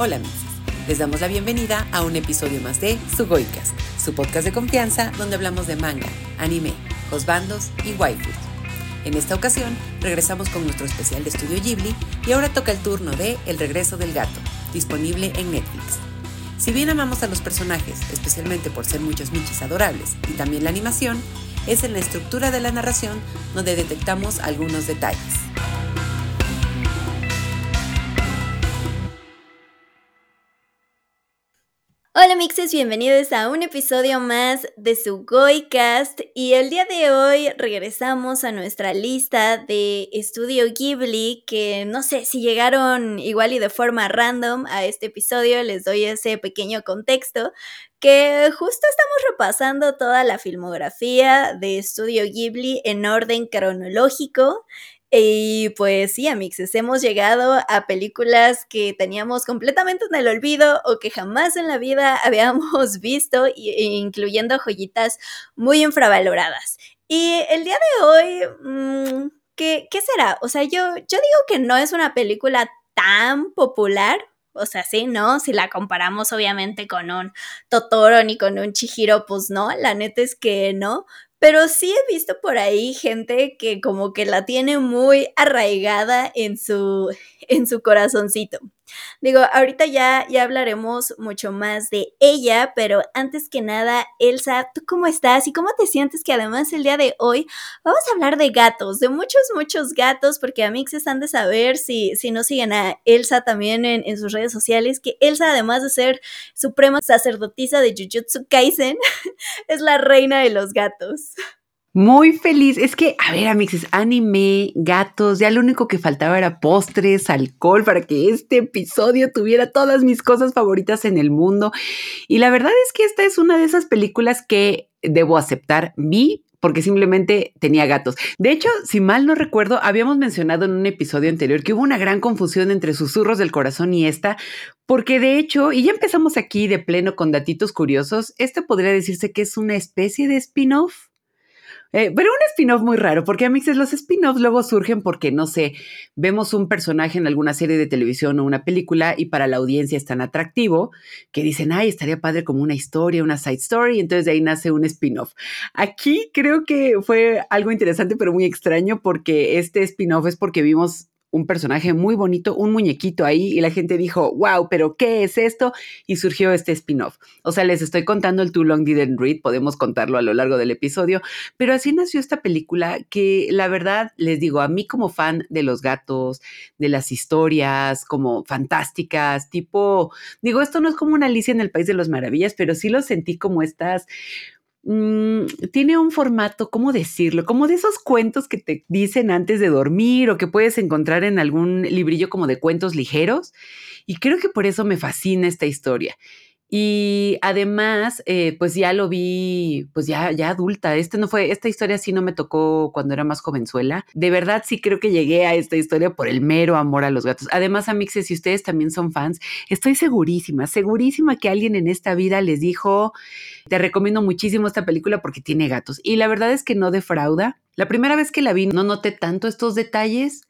Hola Mixes, les damos la bienvenida a un episodio más de Sugoicast, su podcast de confianza donde hablamos de manga, anime, bandos y waifus. En esta ocasión regresamos con nuestro especial de Estudio Ghibli y ahora toca el turno de El regreso del gato, disponible en Netflix. Si bien amamos a los personajes, especialmente por ser muchos michis adorables, y también la animación, es en la estructura de la narración donde detectamos algunos detalles. Hola mixes, bienvenidos a un episodio más de su Goicast y el día de hoy regresamos a nuestra lista de Estudio Ghibli que no sé si llegaron igual y de forma random a este episodio, les doy ese pequeño contexto que justo estamos repasando toda la filmografía de Estudio Ghibli en orden cronológico y pues sí, amixes, hemos llegado a películas que teníamos completamente en el olvido o que jamás en la vida habíamos visto, incluyendo joyitas muy infravaloradas. Y el día de hoy, mm, ¿qué, ¿qué, será? O sea, yo, yo digo que no es una película tan popular. O sea, sí, ¿no? Si la comparamos obviamente con un Totoro ni con un Chihiro, pues no, la neta es que no. Pero sí he visto por ahí gente que como que la tiene muy arraigada en su, en su corazoncito. Digo, ahorita ya, ya hablaremos mucho más de ella, pero antes que nada, Elsa, ¿tú cómo estás? ¿Y cómo te sientes que además el día de hoy vamos a hablar de gatos, de muchos, muchos gatos, porque a se están de saber si, si no siguen a Elsa también en, en sus redes sociales, que Elsa, además de ser suprema sacerdotisa de Jujutsu Kaisen, es la reina de los gatos. Muy feliz. Es que, a ver, amixes, anime, gatos, ya lo único que faltaba era postres, alcohol, para que este episodio tuviera todas mis cosas favoritas en el mundo. Y la verdad es que esta es una de esas películas que debo aceptar. Vi porque simplemente tenía gatos. De hecho, si mal no recuerdo, habíamos mencionado en un episodio anterior que hubo una gran confusión entre Susurros del Corazón y esta, porque de hecho, y ya empezamos aquí de pleno con datitos curiosos, este podría decirse que es una especie de spin-off eh, pero un spin-off muy raro, porque a mixes los spin-offs luego surgen porque, no sé, vemos un personaje en alguna serie de televisión o una película y para la audiencia es tan atractivo que dicen, ay, estaría padre como una historia, una side story, y entonces de ahí nace un spin-off. Aquí creo que fue algo interesante, pero muy extraño, porque este spin-off es porque vimos un personaje muy bonito, un muñequito ahí, y la gente dijo, wow, pero ¿qué es esto? Y surgió este spin-off. O sea, les estoy contando el Too Long Didn't Read, podemos contarlo a lo largo del episodio, pero así nació esta película que la verdad, les digo, a mí como fan de los gatos, de las historias como fantásticas, tipo, digo, esto no es como una Alicia en el País de las Maravillas, pero sí lo sentí como estas Mm, tiene un formato, ¿cómo decirlo? Como de esos cuentos que te dicen antes de dormir o que puedes encontrar en algún librillo como de cuentos ligeros. Y creo que por eso me fascina esta historia. Y además, eh, pues ya lo vi, pues ya, ya adulta. Este no fue, esta historia sí no me tocó cuando era más jovenzuela. De verdad sí creo que llegué a esta historia por el mero amor a los gatos. Además, amixes, si ustedes también son fans, estoy segurísima, segurísima que alguien en esta vida les dijo, te recomiendo muchísimo esta película porque tiene gatos. Y la verdad es que no defrauda. La primera vez que la vi no noté tanto estos detalles,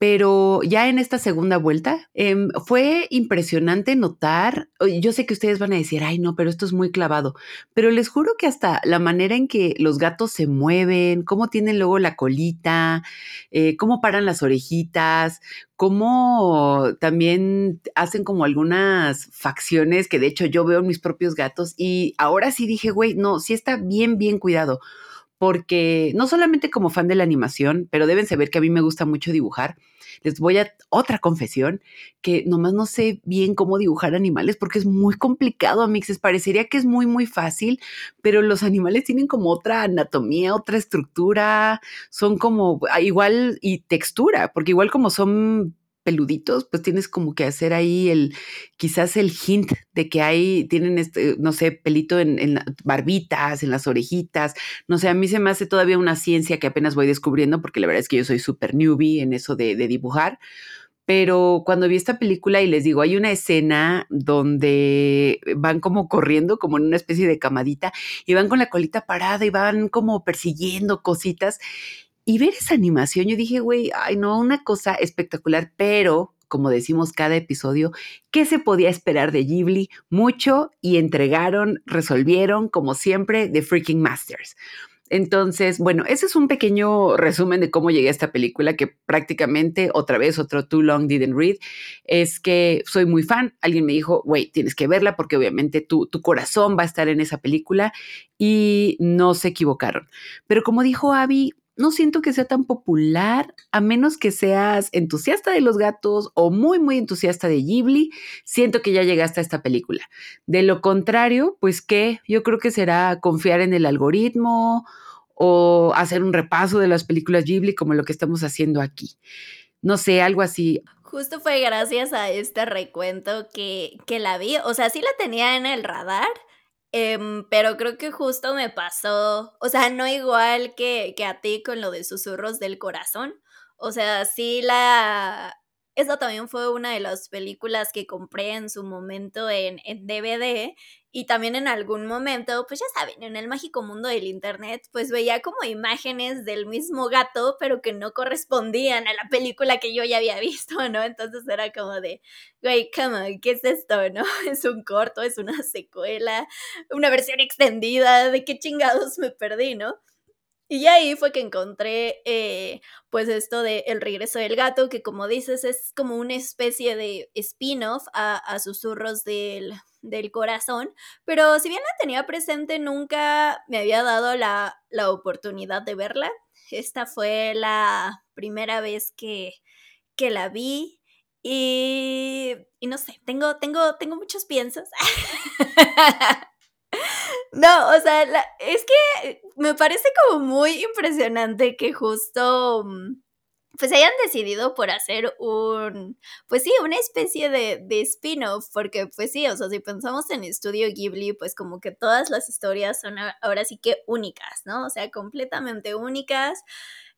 pero ya en esta segunda vuelta em, fue impresionante notar, yo sé que ustedes van a decir, ay no, pero esto es muy clavado, pero les juro que hasta la manera en que los gatos se mueven, cómo tienen luego la colita, eh, cómo paran las orejitas, cómo también hacen como algunas facciones que de hecho yo veo en mis propios gatos y ahora sí dije, güey, no, sí está bien, bien cuidado porque no solamente como fan de la animación, pero deben saber que a mí me gusta mucho dibujar. Les voy a otra confesión, que nomás no sé bien cómo dibujar animales porque es muy complicado, amixes. Parecería que es muy, muy fácil, pero los animales tienen como otra anatomía, otra estructura, son como ah, igual y textura, porque igual como son peluditos, pues tienes como que hacer ahí el, quizás el hint de que hay, tienen este, no sé, pelito en, barbitas, en las orejitas, no sé, a mí se me hace todavía una ciencia que apenas voy descubriendo, porque la verdad es que yo soy súper newbie en eso de, de dibujar, pero cuando vi esta película y les digo, hay una escena donde van como corriendo, como en una especie de camadita, y van con la colita parada y van como persiguiendo cositas y ver esa animación, yo dije, güey, ay, no, una cosa espectacular, pero como decimos cada episodio, qué se podía esperar de Ghibli, mucho y entregaron, resolvieron, como siempre, The Freaking Masters. Entonces, bueno, ese es un pequeño resumen de cómo llegué a esta película, que prácticamente, otra vez, otro Too Long Didn't Read, es que soy muy fan. Alguien me dijo, güey, tienes que verla porque obviamente tu, tu corazón va a estar en esa película y no se equivocaron. Pero como dijo Abby, no siento que sea tan popular, a menos que seas entusiasta de los gatos o muy, muy entusiasta de Ghibli, siento que ya llegaste a esta película. De lo contrario, pues que yo creo que será confiar en el algoritmo o hacer un repaso de las películas Ghibli como lo que estamos haciendo aquí. No sé, algo así. Justo fue gracias a este recuento que, que la vi. O sea, sí la tenía en el radar, Em, pero creo que justo me pasó, o sea, no igual que, que a ti con lo de susurros del corazón. O sea, sí la... Esa también fue una de las películas que compré en su momento en, en DVD y también en algún momento, pues ya saben, en el mágico mundo del internet, pues veía como imágenes del mismo gato, pero que no correspondían a la película que yo ya había visto, ¿no? Entonces era como de, güey, come on, ¿qué es esto, no? Es un corto, es una secuela, una versión extendida, ¿de qué chingados me perdí, no? Y ahí fue que encontré eh, pues esto de El regreso del gato, que como dices es como una especie de spin-off a, susurros del, del, corazón, pero si bien la tenía presente nunca me había dado la, la oportunidad de verla. Esta fue la primera vez que, que la vi y, y no sé, tengo, tengo, tengo muchos piensos. No, o sea, es que me parece como muy impresionante que justo mm, pues hayan decidido por hacer un, pues sí, una especie de, de spin-off, porque pues sí, o sea, si pensamos en Estudio Ghibli, pues como que todas las historias son ahora sí que únicas, ¿no? O sea, completamente únicas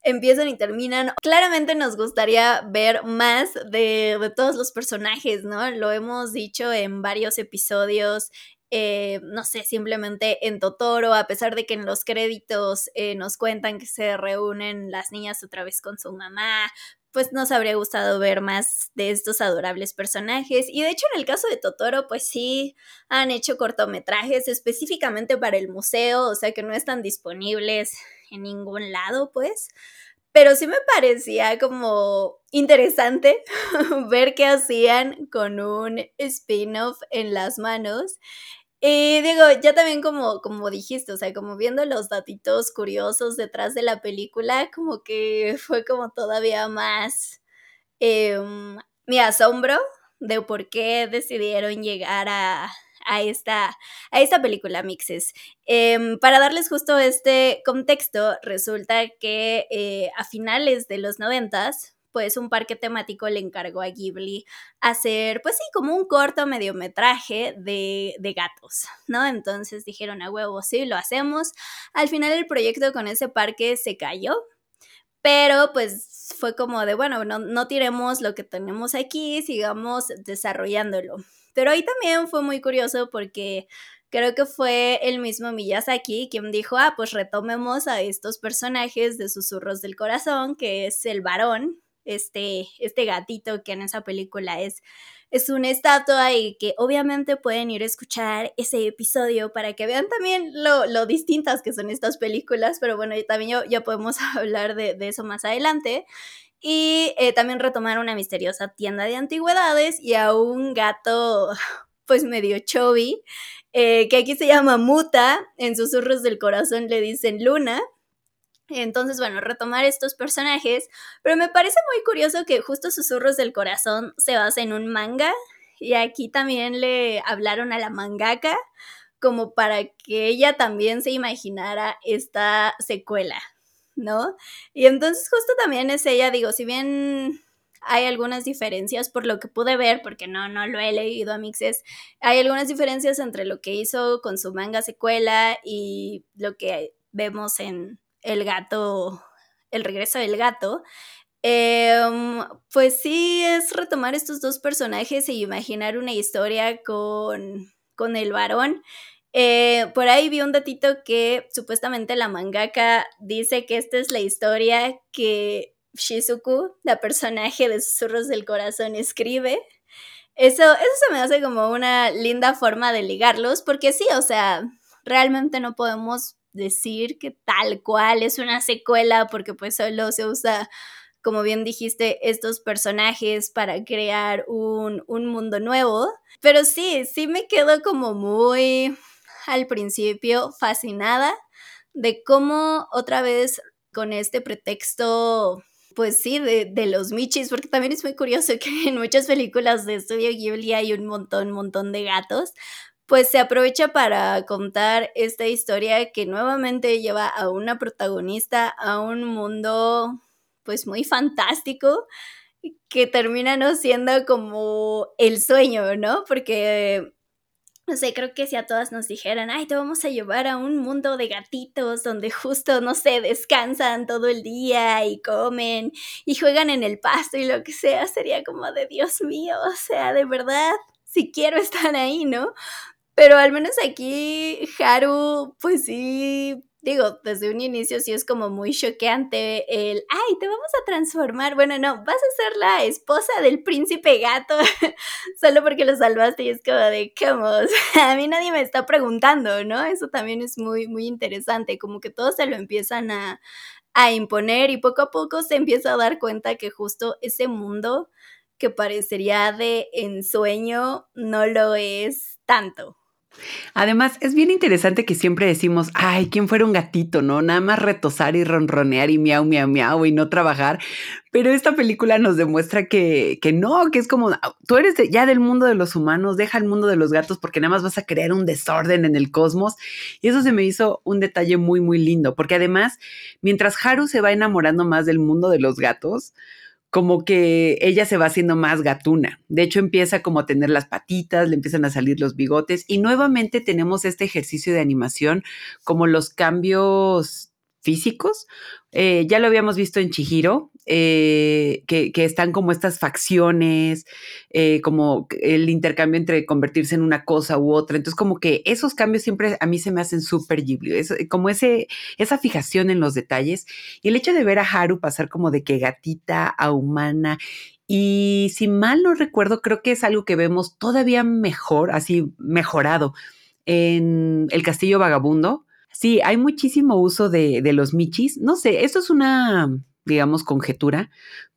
empiezan y terminan. Claramente nos gustaría ver más de, de, todos los personajes, ¿no? Lo hemos dicho en varios episodios eh, no sé, simplemente en Totoro, a pesar de que en los créditos eh, nos cuentan que se reúnen las niñas otra vez con su mamá, pues nos habría gustado ver más de estos adorables personajes. Y de hecho en el caso de Totoro, pues sí, han hecho cortometrajes específicamente para el museo, o sea que no están disponibles en ningún lado, pues. Pero sí me parecía como interesante ver qué hacían con un spin-off en las manos. Y digo, ya también como, como dijiste, o sea, como viendo los datitos curiosos detrás de la película, como que fue como todavía más em, mi asombro de por qué decidieron llegar a, a esta, a esta película Mixes. Eh, para darles justo este contexto, resulta que eh, a finales de los noventas, pues un parque temático le encargó a Ghibli hacer, pues sí, como un corto mediometraje de, de gatos, ¿no? Entonces dijeron a huevo, sí, lo hacemos. Al final el proyecto con ese parque se cayó, pero pues fue como de, bueno, no, no tiremos lo que tenemos aquí, sigamos desarrollándolo. Pero ahí también fue muy curioso porque creo que fue el mismo Miyazaki quien dijo, ah, pues retomemos a estos personajes de Susurros del Corazón, que es el varón, este, este gatito que en esa película es, es una estatua y que obviamente pueden ir a escuchar ese episodio para que vean también lo, lo distintas que son estas películas, pero bueno, también ya podemos hablar de, eso más adelante. Y eh, también retomar una misteriosa tienda de antigüedades y a un gato pues medio chubby, eh, que aquí se llama Muta, en susurros del corazón le dicen Luna, entonces, bueno, retomar estos personajes, pero me parece muy curioso que justo Susurros del Corazón se basa en un manga y aquí también le hablaron a la mangaka como para que ella también se imaginara esta secuela, ¿no? Y entonces justo también es ella, digo, si bien hay algunas diferencias por lo que pude ver, porque no, no lo he leído a mixes, hay algunas diferencias entre lo que hizo con su manga secuela y lo que vemos en el gato, el regreso del gato, em, pues sí es retomar estos dos personajes e imaginar una historia con, con el varón. Eh, por ahí vi un datito que supuestamente la mangaka dice que esta es la historia que Shizuku, la personaje de Susurros del Corazón, escribe. Eso, eso se me hace como una linda forma de ligarlos, porque sí, o sea, realmente no podemos decir que tal cual es una secuela, porque pues solo se usa, como bien dijiste, estos personajes para crear un, un mundo nuevo. Pero sí, sí me quedo como muy al principio fascinada de cómo otra vez con este pretexto pues sí, de, los Michis, porque también es muy curioso que en muchas películas de Studio Ghibli hay un montón, montón de gatos, pues se aprovecha para contar esta historia que nuevamente lleva a una protagonista a un mundo pues muy fantástico que termina no siendo como el sueño, ¿no? Porque no sé, creo que si a todas nos dijeran, ay, te vamos a llevar a un mundo de gatitos donde justo, no sé, descansan todo el día y comen y juegan en el pasto y lo que sea, sería como de Dios mío, o sea, de verdad, si quiero estar ahí, ¿no? Pero al menos aquí Haru, pues sí, digo, desde un inicio sí es como muy choqueante el, ay, te vamos a transformar. Bueno, no, vas a ser la esposa del príncipe gato solo porque lo salvaste y es como de, ¿cómo? a mí nadie me está preguntando, ¿no? Eso también es muy, muy interesante, como que todos se lo empiezan a, a imponer y poco a poco se empieza a dar cuenta que justo ese mundo que parecería de ensueño no lo es tanto. Además, es bien interesante que siempre decimos, ay, ¿quién fuera un gatito, no? Nada más retosar y ronronear y miau, miau, miau y no trabajar. Pero esta película nos demuestra que, que no, que es como, ah, tú eres ya del mundo de los humanos, deja el mundo de los gatos porque nada más vas a crear un desorden en el cosmos. Y eso se me hizo un detalle muy, muy lindo, porque además, mientras Haru se va enamorando más del mundo de los gatos, como que ella se va haciendo más gatuna. De hecho, empieza como a tener las patitas, le empiezan a salir los bigotes y nuevamente tenemos este ejercicio de animación como los cambios físicos. Eh, ya lo habíamos visto en Chihiro, eh, que, están como estas facciones, eh, como el intercambio entre convertirse en una cosa u otra. Entonces, como que esos cambios siempre a mí se me hacen súper Ghibli, como ese, esa fijación en los detalles. Y el hecho de ver a Haru pasar como de que gatita a humana y si mal no recuerdo, creo que es algo que vemos todavía mejor, así mejorado, en El Castillo Vagabundo. Sí, hay muchísimo uso de, de los michis. No sé, esto es una digamos, conjetura,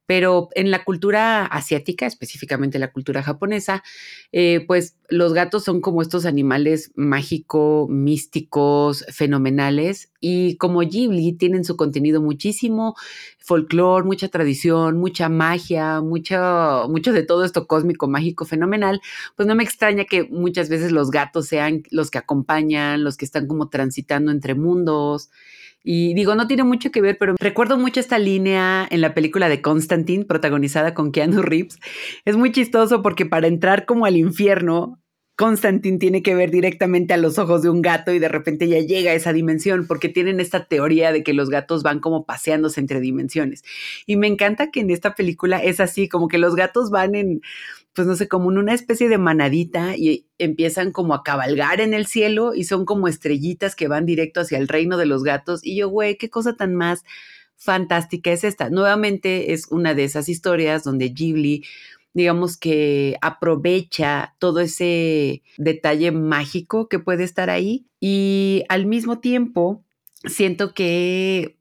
pero en la cultura asiática, específicamente la cultura japonesa, eh, pues los gatos son como estos animales mágicos, místicos, fenomenales, y como Ghibli tienen su contenido muchísimo folclore, mucha tradición, mucha magia, mucho, mucho de todo esto cósmico, mágico, fenomenal, pues no me extraña que muchas veces los gatos sean los que acompañan, los que están como transitando entre mundos. Y digo, no tiene mucho que ver, pero recuerdo mucho esta línea en la película de Constantine, protagonizada con Keanu Reeves. Es muy chistoso porque para entrar como al infierno, Constantine tiene que ver directamente a los ojos de un gato y de repente ya llega a esa dimensión porque tienen esta teoría de que los gatos van como paseándose entre dimensiones. Y me encanta que en esta película es así, como que los gatos van en, pues no sé, como en una especie de manadita y empiezan como a cabalgar en el cielo y son como estrellitas que van directo hacia el reino de los gatos. Y yo, güey, qué cosa tan más fantástica es esta. Nuevamente es una de esas historias donde Ghibli, digamos que aprovecha todo ese detalle mágico que puede estar ahí y al mismo tiempo siento que,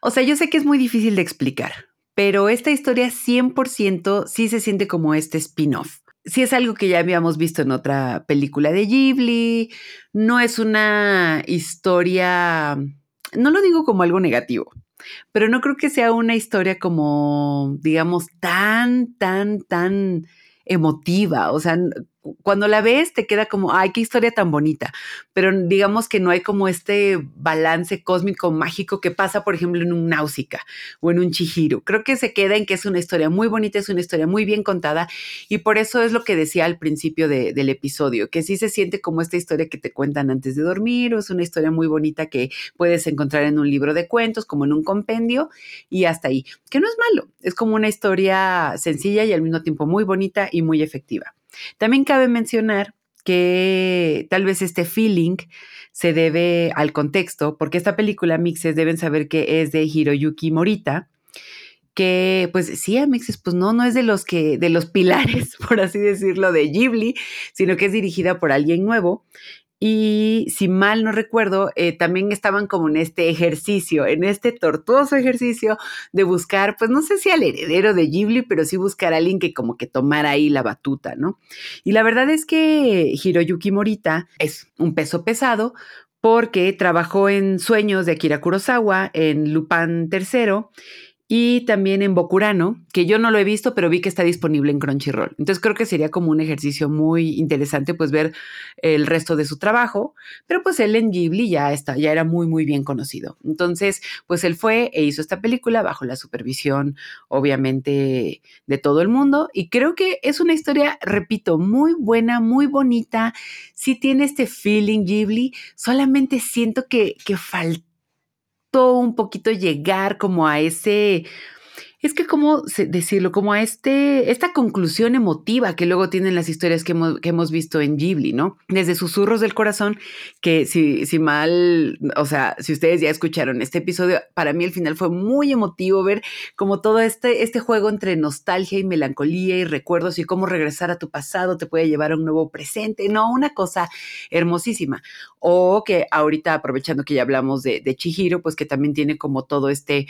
o sea, yo sé que es muy difícil de explicar, pero esta historia 100% sí se siente como este spin-off. Sí es algo que ya habíamos visto en otra película de Ghibli, no es una historia, no lo digo como algo negativo, pero no creo que sea una historia como, digamos, tan, tan, tan emotiva. O sea, cuando la ves te queda como, ay, qué historia tan bonita, pero digamos que no hay como este balance cósmico mágico que pasa, por ejemplo, en un Náusica o en un Chihiro. Creo que se queda en que es una historia muy bonita, es una historia muy bien contada y por eso es lo que decía al principio del episodio, que sí se siente como esta historia que te cuentan antes de dormir o es una historia muy bonita que puedes encontrar en un libro de cuentos, como en un compendio y hasta ahí, que no es malo, es como una historia sencilla y al mismo tiempo muy bonita y muy efectiva. También cabe mencionar que tal vez este feeling se debe al contexto, porque esta película Mixes deben saber que es de Hiroyuki Morita que pues sí, Amixes, pues no, no es de los que, de los pilares, por así decirlo, de Ghibli, sino que es dirigida por alguien nuevo. Y si mal no recuerdo, eh, también estaban como en este ejercicio, en este tortuoso ejercicio de buscar, pues no sé si al heredero de Ghibli, pero sí buscar a alguien que como que tomara ahí la batuta, ¿no? Y la verdad es que Hiroyuki Morita es un peso pesado porque trabajó en Sueños de Akira Kurosawa, en Lupin III y también en Bokurano, que yo no lo he visto, pero vi que está disponible en Crunchyroll. Entonces creo que sería como un ejercicio muy interesante pues ver el resto de su trabajo, pero pues él en Ghibli ya está, ya era muy muy bien conocido. Entonces, pues él fue e hizo esta película bajo la supervisión obviamente de todo el mundo y creo que es una historia, repito, muy buena, muy bonita. Sí tiene este feeling Ghibli, solamente siento que que un poquito llegar como a ese es que, ¿cómo decirlo? Como a este, esta conclusión emotiva que luego tienen las historias que hemos, visto en Ghibli, ¿no? Desde Susurros del Corazón, que si, si mal, o sea, si ustedes ya escucharon este episodio, para mí el final fue muy emotivo ver como todo este, este juego entre nostalgia y melancolía y recuerdos y cómo regresar a tu pasado te puede llevar a un nuevo presente, ¿no? Una cosa hermosísima. O que ahorita, aprovechando que ya hablamos de, de Chihiro, pues que también tiene como todo este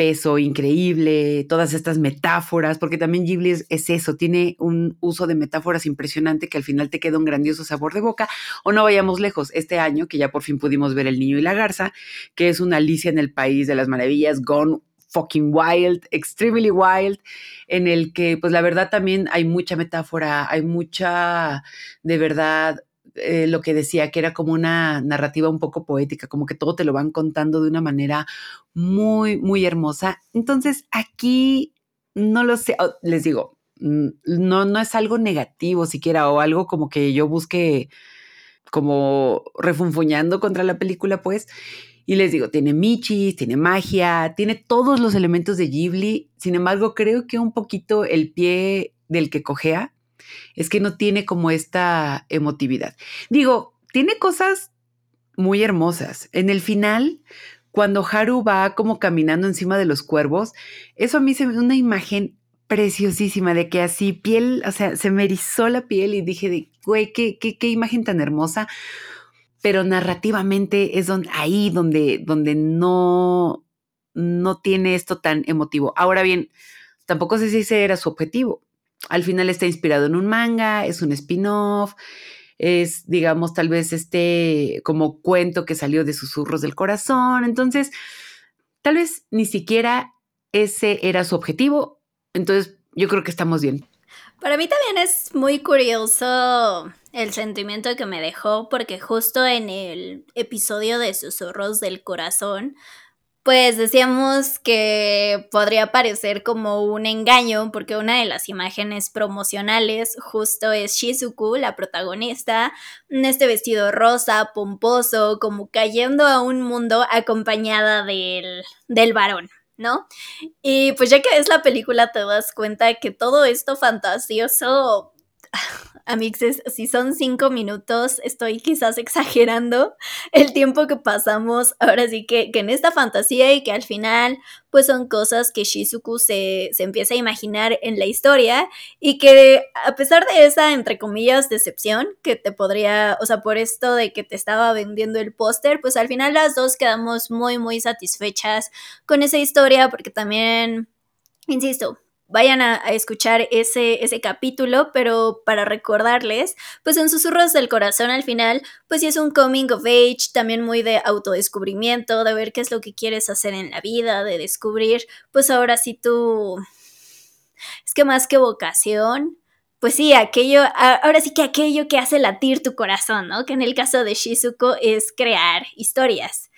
peso increíble, todas estas metáforas, porque también Ghibli es, eso, tiene un uso de metáforas impresionante que al final te queda un grandioso sabor de boca. O no vayamos lejos, este año que ya por fin pudimos ver El Niño y la Garza, que es una Alicia en el País de las Maravillas, Gone fucking wild, extremely wild, en el que pues la verdad también hay mucha metáfora, hay mucha de verdad eh, lo que decía, que era como una narrativa un poco poética, como que todo te lo van contando de una manera muy, muy hermosa. Entonces, aquí no lo sé, les digo, mm, no, no es algo negativo siquiera o algo como que yo busque como refunfuñando contra la película, pues. Y les digo, tiene michis, tiene magia, tiene todos los elementos de Ghibli. Sin embargo, creo que un poquito el pie del que cojea es que no tiene como esta emotividad. Digo, tiene cosas muy hermosas. En el final, cuando Haru va como caminando encima de los cuervos, eso a mí se me una imagen preciosísima de que así piel, o sea, se me erizó la piel y dije de, güey, qué, imagen tan hermosa. Pero narrativamente es ahí donde, donde no, no tiene esto tan emotivo. Ahora bien, tampoco sé si ese era su objetivo. Al final está inspirado en un manga, es un spin-off, es, digamos, tal vez este como cuento que salió de susurros del corazón. Entonces, tal vez ni siquiera ese era su objetivo. Entonces, yo creo que estamos bien. Para mí también es muy curioso el sentimiento que me dejó porque justo en el episodio de Susurros del Corazón pues decíamos que podría parecer como un engaño porque una de las imágenes promocionales justo es Shizuku, la protagonista, en este vestido rosa, pomposo, como cayendo a un mundo acompañada del, del varón. ¿No? Y pues ya que es la película te das cuenta que todo esto fantasioso Amixes, si son cinco minutos, estoy quizás exagerando el tiempo que pasamos ahora sí que, que en esta fantasía y que al final pues son cosas que Shizuku se, se, empieza a imaginar en la historia y que a pesar de esa, entre comillas, decepción que te podría, o sea, por esto de que te estaba vendiendo el póster, pues al final las dos quedamos muy, muy satisfechas con esa historia porque también, insisto, vayan a, escuchar ese, ese capítulo, pero para recordarles, pues en Susurros del Corazón al final, pues sí es un coming of age, también muy de autodescubrimiento, de ver qué es lo que quieres hacer en la vida, de descubrir, pues ahora sí tú... Es que más que vocación, pues sí, aquello, ahora sí que aquello que hace latir tu corazón, ¿no? Que en el caso de Shizuko es crear historias.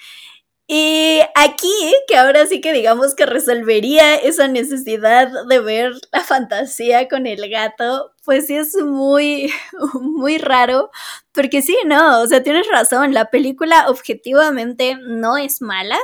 Y aquí, que ahora sí que digamos que resolvería esa necesidad de ver la fantasía con el gato, pues sí es muy, muy raro, porque sí, no, o sea, tienes razón, la película objetivamente no es mala,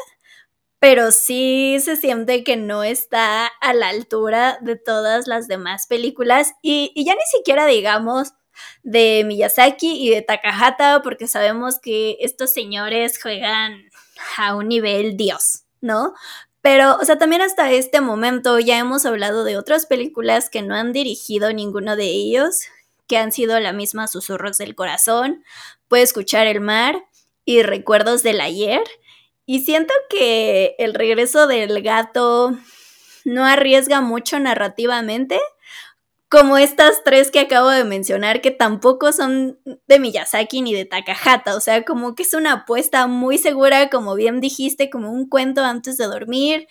pero sí se siente que no está a la altura de todas las demás películas y, ya ni siquiera digamos de Miyazaki y de Takahata, porque sabemos que estos señores juegan a un nivel Dios, ¿no? Pero, o sea, también hasta este momento ya hemos hablado de otras películas que no han dirigido ninguno de ellos, que han sido la misma Susurros del Corazón, Puede escuchar el mar y Recuerdos del ayer. Y siento que el regreso del gato no arriesga mucho narrativamente, como estas tres que acabo de mencionar, que tampoco son de Miyazaki ni de Takahata, o sea, como que es una apuesta muy segura, como bien dijiste, como un cuento antes de dormir,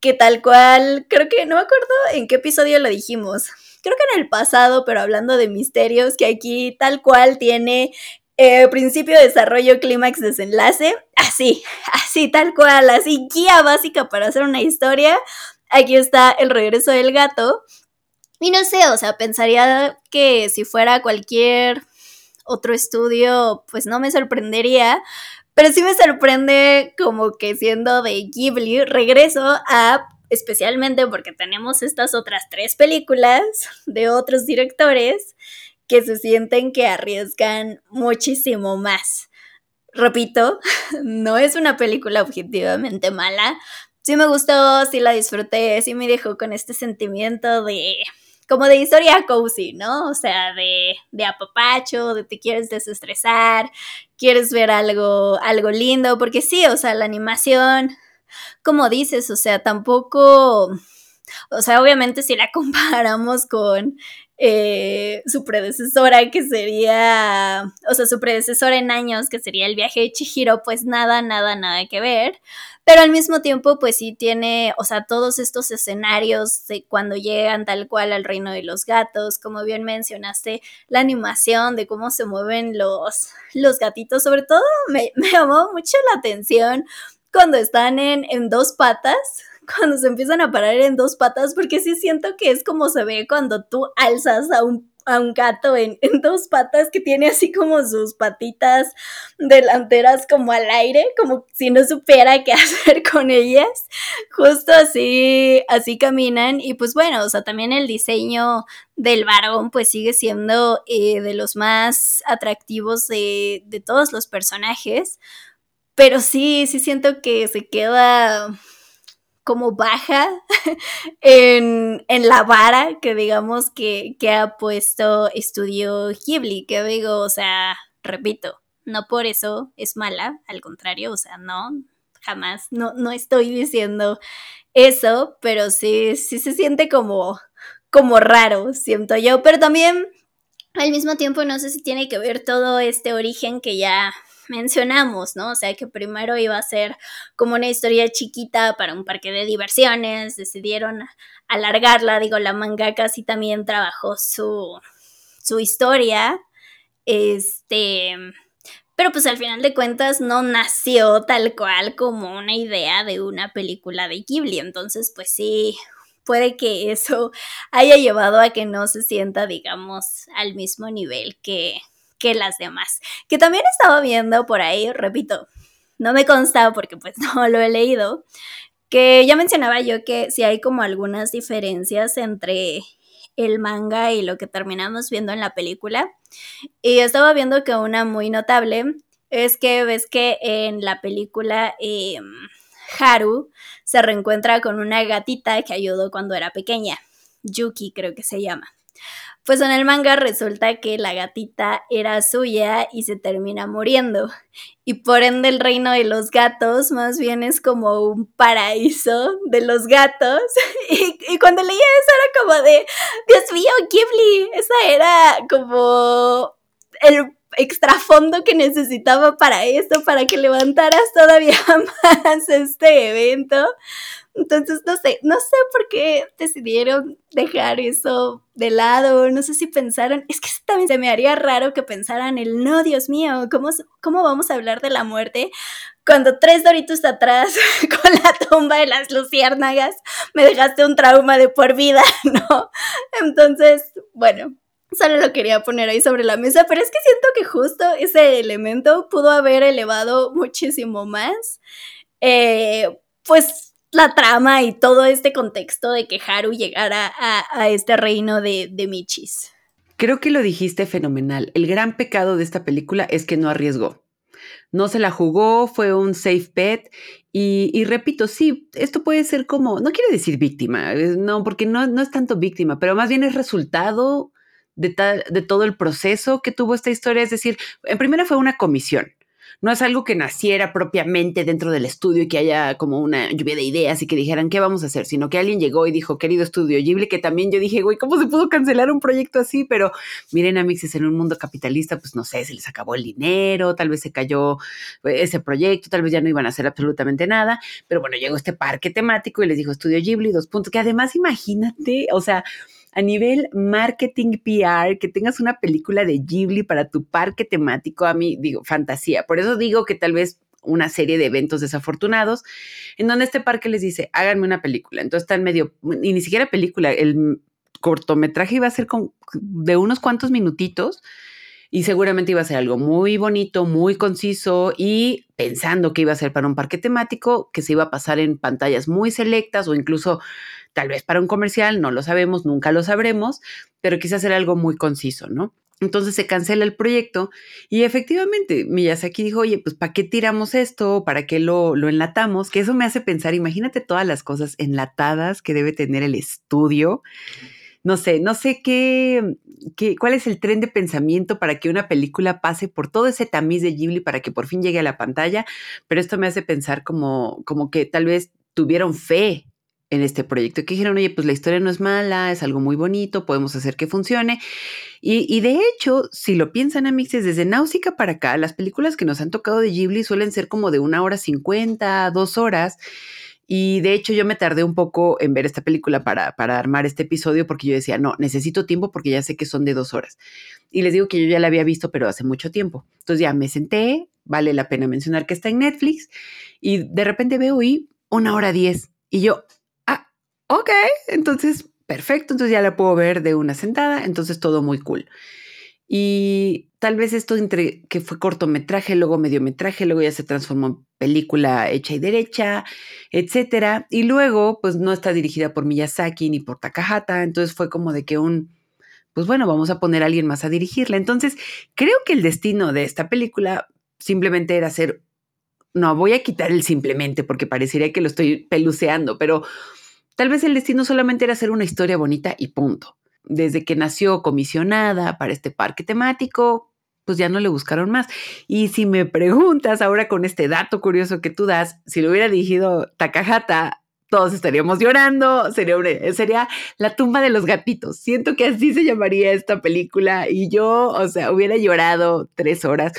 que tal cual, creo que no me acuerdo en qué episodio lo dijimos, creo que en el pasado, pero hablando de misterios, que aquí tal cual tiene eh, principio, desarrollo, clímax, desenlace, así, así, tal cual, así, guía básica para hacer una historia. Aquí está el regreso del gato, y no sé, o sea, pensaría que si fuera cualquier otro estudio, pues no me sorprendería, pero sí me sorprende como que siendo de Ghibli, regreso a, especialmente porque tenemos estas otras tres películas de otros directores que se sienten que arriesgan muchísimo más. Repito, no es una película objetivamente mala. Sí me gustó, sí la disfruté, sí me dejó con este sentimiento de como de historia cozy, ¿no? O sea, de, de apapacho, de te quieres desestresar, quieres ver algo, algo lindo, porque sí, o sea, la animación, como dices, o sea, tampoco, o sea, obviamente si la comparamos con eh, su predecesora, que sería, o sea, su predecesora en años, que sería el viaje de Chihiro, pues nada, nada, nada que ver. Pero al mismo tiempo, pues sí tiene, o sea, todos estos escenarios de cuando llegan tal cual al reino de los gatos, como bien mencionaste, la animación de cómo se mueven los, los gatitos, sobre todo me, llamó mucho la atención cuando están en, en dos patas, cuando se empiezan a parar en dos patas, porque sí siento que es como se ve cuando tú alzas a un a un gato en, dos patas que tiene así como sus patitas delanteras como al aire, como si no supiera qué hacer con ellas. Justo así, así caminan. Y pues bueno, o sea, también el diseño del varón pues sigue siendo eh, de los más atractivos de, de todos los personajes. Pero sí, sí siento que se queda como baja en, la vara que digamos que, ha puesto Estudio Ghibli, que digo, o sea, repito, no por eso es mala, al contrario, o sea, no, jamás, no, no estoy diciendo eso, pero sí, sí se siente como, como raro, siento yo, pero también al mismo tiempo no sé si tiene que ver todo este origen que ya mencionamos, ¿no? O sea, que primero iba a ser como una historia chiquita para un parque de diversiones, decidieron alargarla, digo, la manga casi también trabajó su, su historia, este, pero pues al final de cuentas no nació tal cual como una idea de una película de Ghibli, entonces pues sí, puede que eso haya llevado a que no se sienta, digamos, al mismo nivel que, que las demás. Que también estaba viendo por ahí, repito, no me consta porque pues no lo he leído, que ya mencionaba yo que si hay como algunas diferencias entre el manga y lo que terminamos viendo en la película. Y estaba viendo que una muy notable es que ves que en la película em, Haru se reencuentra con una gatita que ayudó cuando era pequeña. Yuki creo que se llama. Pues en el manga resulta que la gatita era suya y se termina muriendo. Y por ende el reino de los gatos más bien es como un paraíso de los gatos. Y, cuando leía eso era como de, Dios mío, Ghibli, esa era como el extrafondo que necesitaba para esto, para que levantaras todavía más este evento. Entonces, no sé, no sé por qué decidieron dejar eso de lado, no sé si pensaron, es que también se me haría raro que pensaran el, no, Dios mío, ¿cómo, cómo vamos a hablar de la muerte? Cuando tres doritos atrás, con la tumba de las luciérnagas, me dejaste un trauma de por vida, ¿no? Entonces, bueno, solo lo quería poner ahí sobre la mesa, pero es que siento que justo ese elemento pudo haber elevado muchísimo más. Eh, pues la trama y todo este contexto de que Haru llegara a, este reino de, de Michis. Creo que lo dijiste fenomenal. El gran pecado de esta película es que no arriesgó. no se la jugó, fue un safe bet. Y, repito, sí, esto puede ser como, no quiero decir víctima, no, porque no, no es tanto víctima, pero más bien es resultado de todo el proceso que tuvo esta historia. Es decir, en primera fue una comisión no es algo que naciera propiamente dentro del estudio y que haya como una lluvia de ideas y que dijeran, ¿qué vamos a hacer? Sino que alguien llegó y dijo, querido estudio Ghibli, que también yo dije, güey, ¿cómo se pudo cancelar un proyecto así? Pero miren, Amixes, en un mundo capitalista, pues no sé, se les acabó el dinero, tal vez se cayó ese proyecto, tal vez ya no iban a hacer absolutamente nada, pero bueno, llegó este parque temático y les dijo, estudio Ghibli, dos puntos, que además imagínate, o sea, a nivel marketing PR, que tengas una película de Ghibli para tu parque temático, a mí digo, fantasía. Por eso digo que tal vez una serie de eventos desafortunados, en donde este parque les dice, háganme una película. Entonces están medio, y ni siquiera película, el cortometraje iba a ser de unos cuantos minutitos y seguramente iba a ser algo muy bonito, muy conciso y pensando que iba a ser para un parque temático, que se iba a pasar en pantallas muy selectas o incluso tal vez para un comercial, no lo sabemos, nunca lo sabremos, pero quizás era algo muy conciso, ¿no? Entonces se cancela el proyecto y efectivamente Miyazaki dijo, oye, pues ¿para qué tiramos esto? ¿Para qué lo, lo enlatamos? Que eso me hace pensar, imagínate todas las cosas enlatadas que debe tener el estudio. No sé, no sé qué, qué, cuál es el tren de pensamiento para que una película pase por todo ese tamiz de Ghibli para que por fin llegue a la pantalla, pero esto me hace pensar como, como que tal vez tuvieron fe en este proyecto, que dijeron, oye, pues la historia no es mala, es algo muy bonito, podemos hacer que funcione. Y, de hecho, si lo piensan, amixes, desde Náusica para acá, las películas que nos han tocado de Ghibli suelen ser como de una hora cincuenta, dos horas. Y de hecho yo me tardé un poco en ver esta película para, para armar este episodio porque yo decía, no, necesito tiempo porque ya sé que son de dos horas. Y les digo que yo ya la había visto, pero hace mucho tiempo. Entonces ya me senté, vale la pena mencionar que está en Netflix, y de repente veo y una hora diez. Y yo, ok, entonces, perfecto, entonces ya la puedo ver de una sentada, entonces todo muy cool. Y tal vez esto entre que fue cortometraje, luego mediometraje, luego ya se transformó en película hecha y derecha, etcétera. Y luego, pues no está dirigida por Miyazaki ni por Takahata, entonces fue como de que un, pues bueno, vamos a poner a alguien más a dirigirla. Entonces, creo que el destino de esta película simplemente era ser, no, voy a quitar el simplemente porque parecería que lo estoy peluceando, pero Tal vez el destino solamente era hacer una historia bonita y punto. Desde que nació comisionada para este parque temático, pues ya no le buscaron más. Y si me preguntas ahora con este dato curioso que tú das, si lo hubiera dirigido Takahata, todos estaríamos llorando, sería, sería la tumba de los gatitos. Siento que así se llamaría esta película y yo, o sea, hubiera llorado tres horas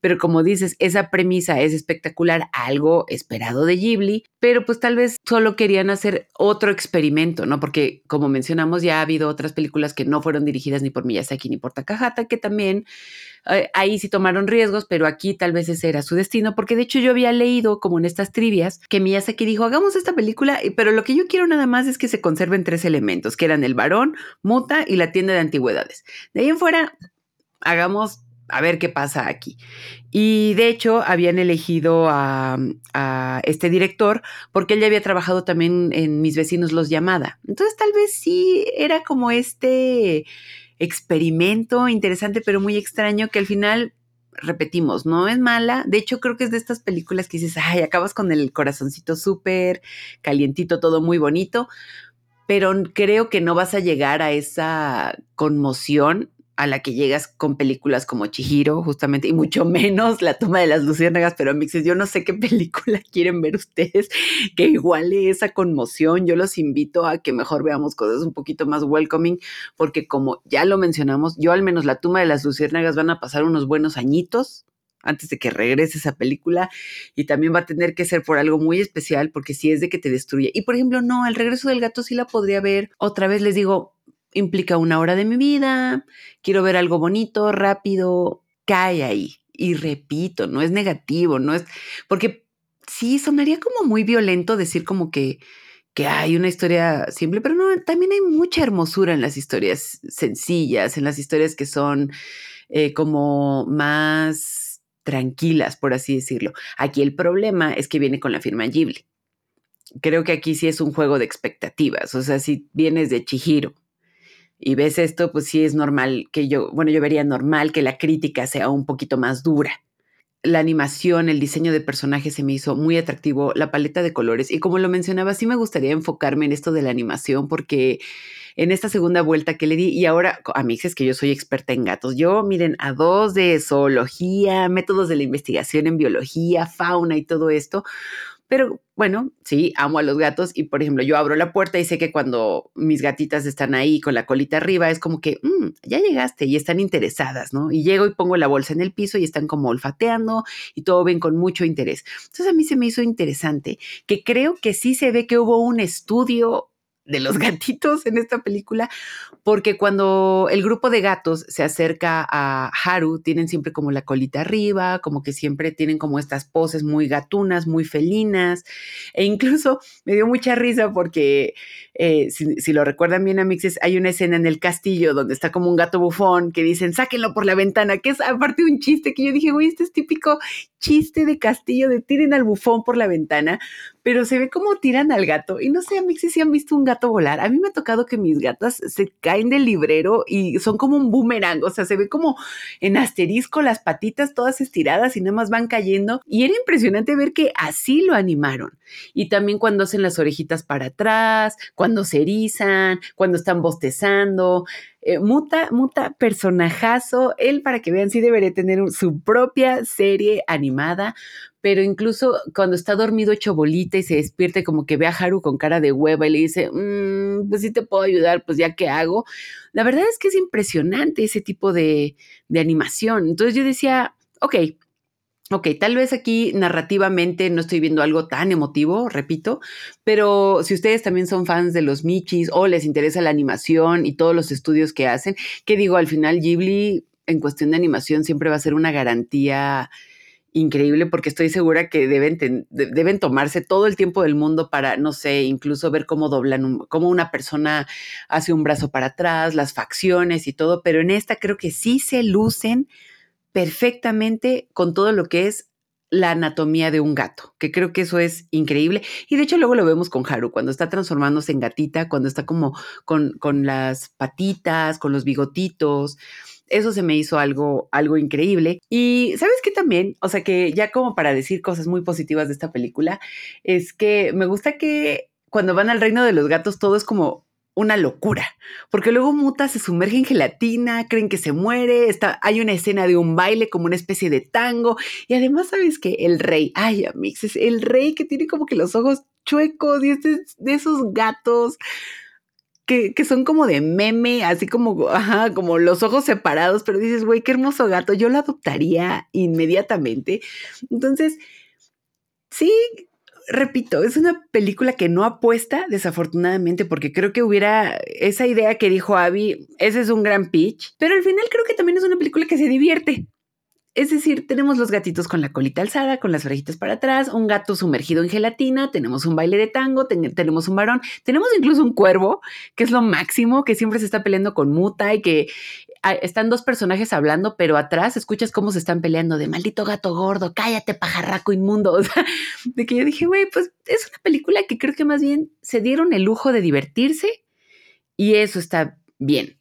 pero como dices, esa premisa es espectacular, algo esperado de Ghibli, pero pues tal vez solo querían hacer otro experimento, ¿no? Porque como mencionamos, ya ha habido otras películas que no fueron dirigidas ni por Miyazaki ni por Takahata, que también eh, ahí sí tomaron riesgos, pero aquí tal vez ese era su destino, porque de hecho yo había leído como en estas trivias que Miyazaki dijo, hagamos esta película, pero lo que yo quiero nada más es que se conserven tres elementos, que eran el varón, Muta y la tienda de antigüedades. De ahí en fuera, hagamos a ver qué pasa aquí. Y de hecho habían elegido a, este director porque él ya había trabajado también en Mis vecinos los llamada. Entonces tal vez sí era como este experimento interesante pero muy extraño que al final repetimos, no es mala. De hecho, creo que es de estas películas que dices, ay, acabas con el corazoncito súper calientito, todo muy bonito, pero creo que no vas a llegar a esa conmoción a la que llegas con películas como Chihiro, justamente, y mucho menos La toma de las luciérnagas, pero mixes, yo no sé qué película quieren ver ustedes que iguale esa conmoción. Yo los invito a que mejor veamos cosas un poquito más welcoming, porque como ya lo mencionamos, yo al menos La toma de las luciérnagas van a pasar unos buenos añitos antes de que regrese esa película y también va a tener que ser por algo muy especial porque si es de que te destruye. Y por ejemplo, no, El regreso del gato sí la podría ver. Otra vez les digo, implica una hora de mi vida, quiero ver algo bonito, rápido, cae ahí. Y repito, no es negativo, no es, porque sí, sonaría como muy violento decir como que, que hay una historia simple, pero no, también hay mucha hermosura en las historias sencillas, en las historias que son eh, como más tranquilas, por así decirlo. Aquí el problema es que viene con la firma Ghibli. Creo que aquí sí es un juego de expectativas, o sea, si vienes de Chihiro, y ves esto, pues sí es normal que yo, bueno, yo vería normal que la crítica sea un poquito más dura. la animación, el diseño de personajes se me hizo muy atractivo, la paleta de colores. Y como lo mencionaba, sí me gustaría enfocarme en esto de la animación porque en esta segunda vuelta que le di, y ahora a mí es que yo soy experta en gatos. Yo, miren, a dos de zoología, métodos de la investigación en biología, fauna y todo esto. Pero bueno, sí, amo a los gatos y por ejemplo, yo abro la puerta y sé que cuando mis gatitas están ahí con la colita arriba, es como que, mm, ya llegaste y están interesadas, ¿no? Y llego y pongo la bolsa en el piso y están como olfateando y todo ven con mucho interés. Entonces a mí se me hizo interesante que creo que sí se ve que hubo un estudio de los gatitos en esta película, porque cuando el grupo de gatos se acerca a Haru, tienen siempre como la colita arriba, como que siempre tienen como estas poses muy gatunas, muy felinas, e incluso me dio mucha risa porque eh, si, lo recuerdan bien, Amixes, hay una escena en el castillo donde está como un gato bufón que dicen, sáquenlo por la ventana, que es aparte un chiste que yo dije, güey, este es típico chiste de castillo de tiren al bufón por la ventana, pero se ve como tiran al gato. Y no sé, Amixes, si han visto un gato volar. A mí me ha tocado que mis gatas se caen del librero y son como un boomerang, o sea, se ve como en asterisco las patitas todas estiradas y nada más van cayendo. Y era impresionante ver que así lo animaron. Y también cuando hacen las orejitas para atrás, cuando se erizan, cuando están bostezando. Eh, muta, muta, personajazo. Él, para que vean, sí debería tener su propia serie animada, pero incluso cuando está dormido hecho bolita y se despierte, como que ve a Haru con cara de hueva y le dice, mm, pues sí te puedo ayudar, pues ya qué hago. La verdad es que es impresionante ese tipo de, de animación. Entonces yo decía, ok, Ok, tal vez aquí narrativamente no estoy viendo algo tan emotivo, repito, pero si ustedes también son fans de los Michis o les interesa la animación y todos los estudios que hacen, que digo, al final Ghibli en cuestión de animación siempre va a ser una garantía increíble porque estoy segura que deben, deben tomarse todo el tiempo del mundo para, no sé, incluso ver cómo doblan, cómo una persona hace un brazo para atrás, las facciones y todo, pero en esta creo que sí se lucen perfectamente con todo lo que es la anatomía de un gato, que creo que eso es increíble. Y de hecho luego lo vemos con Haru, cuando está transformándose en gatita, cuando está como con, con las patitas, con los bigotitos. Eso se me hizo algo, algo increíble. Y sabes qué también, o sea que ya como para decir cosas muy positivas de esta película, es que me gusta que cuando van al reino de los gatos todo es como una locura, porque luego Muta se sumerge en gelatina, creen que se muere, está, hay una escena de un baile como una especie de tango, y además sabes que el rey, ay, Amix, es el rey que tiene como que los ojos chuecos y este, de esos gatos que, son como de meme, así como, ajá, como los ojos separados, pero dices, güey, qué hermoso gato, yo lo adoptaría inmediatamente. Entonces, sí, repito, es una película que no apuesta, desafortunadamente, porque creo que hubiera esa idea que dijo Abby, ese es un gran pitch, pero al final creo que también es una película que se divierte. Es decir, tenemos los gatitos con la colita alzada, con las orejitas para atrás, un gato sumergido en gelatina, tenemos un baile de tango, tenemos un varón, tenemos incluso un cuervo, que es lo máximo, que siempre se está peleando con Muta y que están dos personajes hablando, pero atrás escuchas cómo se están peleando de maldito gato gordo, cállate pajarraco inmundo. O sea, de que yo dije, güey, pues es una película que creo que más bien se dieron el lujo de divertirse y eso está bien.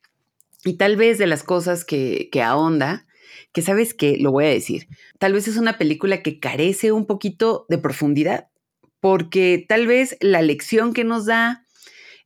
Y tal vez de las cosas que, que ahonda que sabes que lo voy a decir, tal vez es una película que carece un poquito de profundidad, porque tal vez la lección que nos da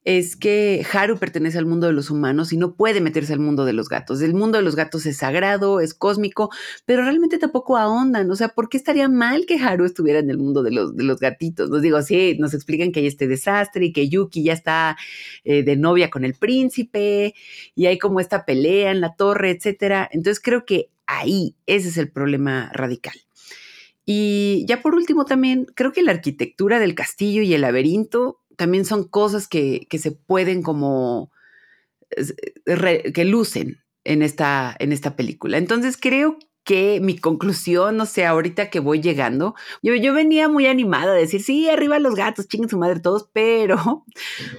es que Haru pertenece al mundo de los humanos y no puede meterse al mundo de los gatos. El mundo de los gatos es sagrado, es cósmico, pero realmente tampoco ahondan. O sea, ¿por qué estaría mal que Haru estuviera en el mundo de los, de los gatitos? Nos digo, sí, nos explican que hay este desastre y que Yuki ya está eh, de novia con el príncipe y hay como esta pelea en la torre, etcétera. Entonces creo que ahí, ese es el problema radical. Y ya por último también, creo que la arquitectura del castillo y el laberinto también son cosas que, se pueden como, que lucen en esta, en esta película. Entonces creo que mi conclusión, no sé, ahorita que voy llegando, yo, yo venía muy animada a decir, sí, arriba los gatos, chinguen su madre todos, pero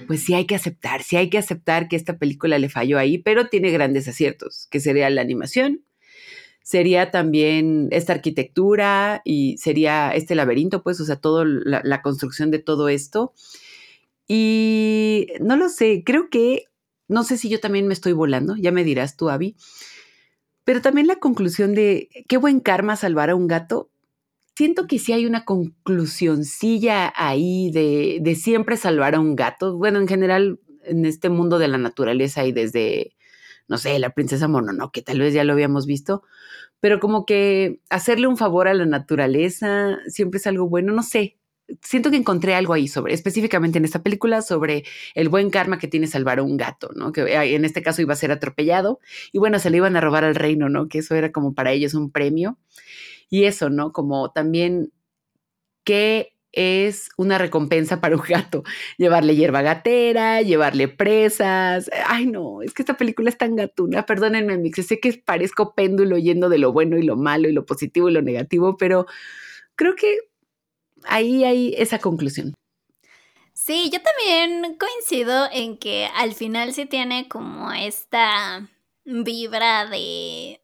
pues sí hay que aceptar, sí hay que aceptar que esta película le falló ahí, pero tiene grandes aciertos, que sería la animación, sería también esta arquitectura y sería este laberinto, pues, o sea, toda la, construcción de todo esto. Y no lo sé, creo que, no sé si yo también me estoy volando, ya me dirás tú, Abby, Pero también la conclusión de qué buen karma salvar a un gato. Siento que sí hay una conclusioncilla ahí de, de siempre salvar a un gato. Bueno, en general, en este mundo de la naturaleza y desde, no sé, la princesa Mononoke, tal vez ya lo habíamos visto, pero como que hacerle un favor a la naturaleza siempre es algo bueno, no sé. Siento que encontré algo ahí sobre, específicamente en esta película, sobre el buen karma que tiene salvar a un gato, ¿no? Que en este caso iba a ser atropellado y bueno, se le iban a robar al reino, ¿no? Que eso era como para ellos un premio. Y eso, ¿no? Como también que es una recompensa para un gato. Llevarle hierba gatera, llevarle presas. Ay, no, es que esta película es tan gatuna. Perdónenme, Mix, sé que parezco péndulo yendo de lo bueno y lo malo y lo positivo y lo negativo, pero creo que ahí hay esa conclusión. Sí, yo también coincido en que al final sí tiene como esta vibra de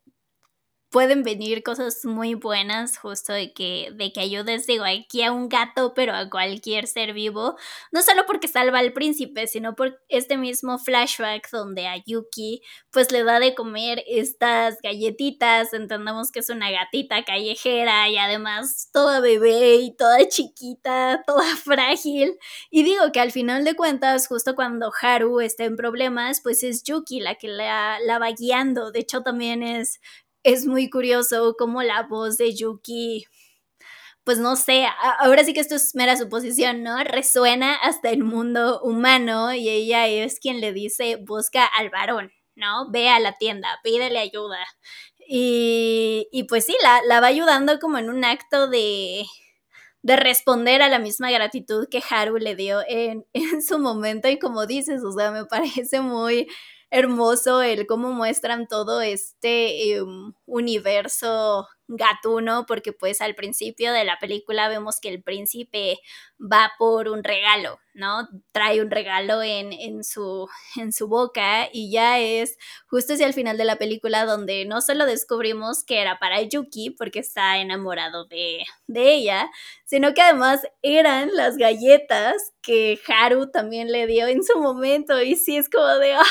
pueden venir cosas muy buenas justo de que, de que ayudes, digo, aquí a un gato, pero a cualquier ser vivo, no solo porque salva al príncipe, sino por este mismo flashback donde a Yuki pues le da de comer estas galletitas, entendemos que es una gatita callejera y además toda bebé y toda chiquita, toda frágil, y digo que al final de cuentas, justo cuando Haru está en problemas, pues es Yuki la que la, la va guiando, de hecho también es es muy curioso cómo la voz de Yuki, pues no sé, ahora sí que esto es mera suposición, ¿no? Resuena hasta el mundo humano y ella es quien le dice, busca al varón, ¿no? Ve a la tienda, pídele ayuda. Y, y pues sí, la, la, va ayudando como en un acto de, de responder a la misma gratitud que Haru le dio en, en su momento y como dices, o sea, me parece muy hermoso el cómo muestran todo este em, universo gatuno, porque pues al principio de la película vemos que el príncipe va por un regalo, ¿no? Trae un regalo en, en, su, en su boca y ya es justo hacia el final de la película donde no solo descubrimos que era para Yuki porque está enamorado de, de ella, sino que además eran las galletas que Haru también le dio en su momento y sí es como de... ¡ah!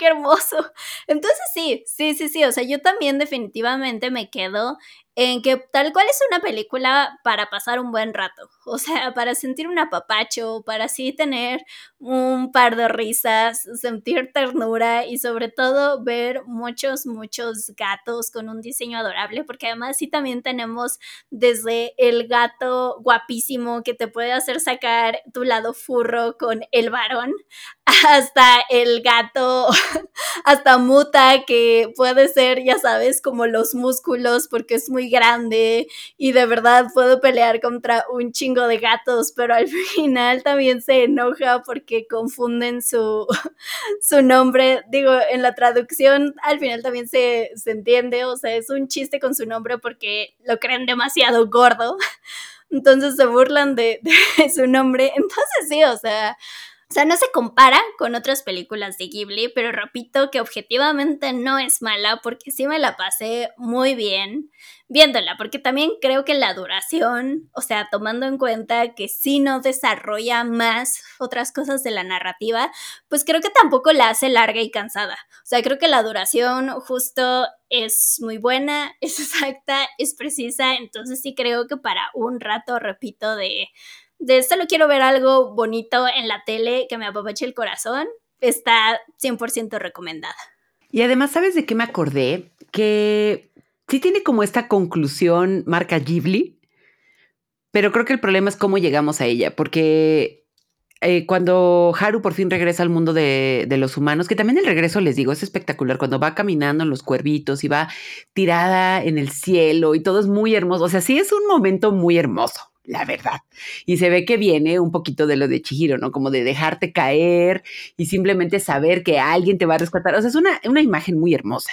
Qué hermoso. Entonces sí, sí, sí, sí, o sea, yo también definitivamente me quedo en que tal cual es una película para pasar un buen rato, o sea, para sentir un apapacho, para así tener un par de risas, sentir ternura y sobre todo ver muchos, muchos gatos con un diseño adorable, porque además sí también tenemos desde el gato guapísimo que te puede hacer sacar tu lado furro con el varón, hasta el gato, hasta muta que puede ser, ya sabes, como los músculos porque es muy grande y de verdad puedo pelear contra un chingo de gatos, pero al final también se enoja porque confunden su, su nombre. Digo, en la traducción al final también se, se entiende, o sea, es un chiste con su nombre porque lo creen demasiado gordo. Entonces se burlan de, de su nombre. Entonces sí, o sea, o sea, no se compara con otras películas de Ghibli, pero repito que objetivamente no es mala porque sí me la pasé muy bien viéndola, porque también creo que la duración, o sea, tomando en cuenta que sí no desarrolla más otras cosas de la narrativa, pues creo que tampoco la hace larga y cansada. O sea, creo que la duración justo es muy buena, es exacta, es precisa, entonces sí creo que para un rato, repito, de de solo quiero ver algo bonito en la tele que me apapache el corazón, está 100% recomendada. Y además, ¿sabes de qué me acordé? Que sí tiene como esta conclusión marca Ghibli, pero creo que el problema es cómo llegamos a ella, porque eh, cuando Haru por fin regresa al mundo de, de, los humanos, que también el regreso, les digo, es espectacular, cuando va caminando en los cuervitos y va tirada en el cielo y todo es muy hermoso, o sea, sí es un momento muy hermoso la verdad. Y se ve que viene un poquito de lo de Chihiro, ¿no? Como de dejarte caer y simplemente saber que alguien te va a rescatar. O sea, es una, una imagen muy hermosa.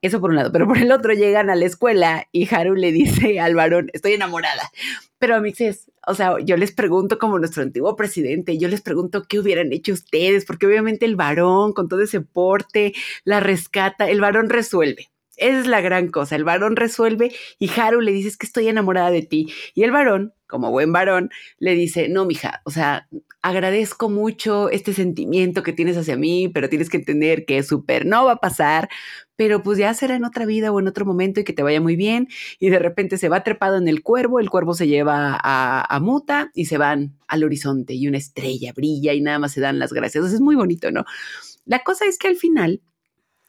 Eso por un lado, pero por el otro llegan a la escuela y Haru le dice al varón, estoy enamorada. Pero a es, o sea, yo les pregunto como nuestro antiguo presidente, yo les pregunto qué hubieran hecho ustedes, porque obviamente el varón con todo ese porte la rescata, el varón resuelve es la gran cosa. El varón resuelve y Haru le dice que estoy enamorada de ti. Y el varón, como buen varón, le dice, no, mija, o sea, agradezco mucho este sentimiento que tienes hacia mí, pero tienes que entender que es súper, no va a pasar, pero pues ya será en otra vida o en otro momento y que te vaya muy bien. Y de repente se va trepado en el cuervo, el cuervo se lleva a, a Muta y se van al horizonte y una estrella brilla y nada más se dan las gracias. es muy bonito, ¿no? La cosa es que al final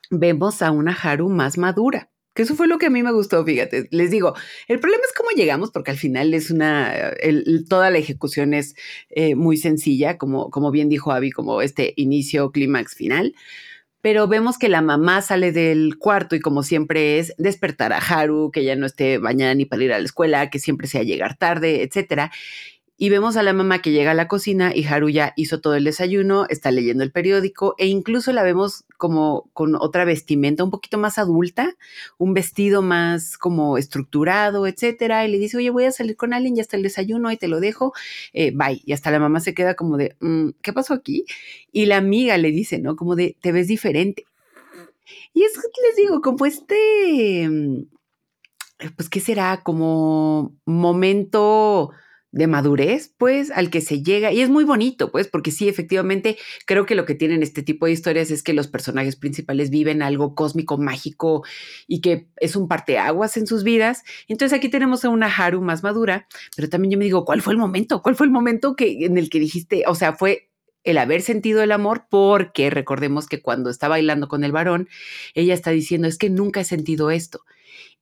vemos a una Haru más madura. Que eso fue lo que a mí me gustó, fíjate. Les digo, el problema es cómo llegamos, porque al final es una, toda la ejecución es eh, muy sencilla, como, como bien dijo Abby, como este inicio, clímax, final. Pero vemos que la mamá sale del cuarto y como siempre es despertar a Haru, que ya no esté bañada ni para ir a la escuela, que siempre sea llegar tarde, etcétera y vemos a la mamá que llega a la cocina y Haru ya hizo todo el desayuno, está leyendo el periódico e incluso la vemos como con otra vestimenta un poquito más adulta, un vestido más como estructurado, etcétera, y le dice, oye, voy a salir con alguien, ya está el desayuno, ahí te lo dejo, eh, bye. Y hasta la mamá se queda como de, mm, ¿qué pasó aquí? Y la amiga le dice, ¿no? Como de, te ves diferente. Y es que les digo, como este, mm, pues, ¿qué será? Como momento de madurez, pues, al que se llega. Y es muy bonito, pues, porque sí, efectivamente, creo que lo que tienen este tipo de historias es que los personajes principales viven algo cósmico, mágico y que es un parteaguas en sus vidas. Entonces aquí tenemos a una Haru más madura, pero también yo me digo, ¿cuál fue el momento? ¿Cuál fue el momento que, en el que dijiste, o sea, fue el haber sentido el amor, porque recordemos que cuando está bailando con el varón, ella está diciendo, es que nunca he sentido esto.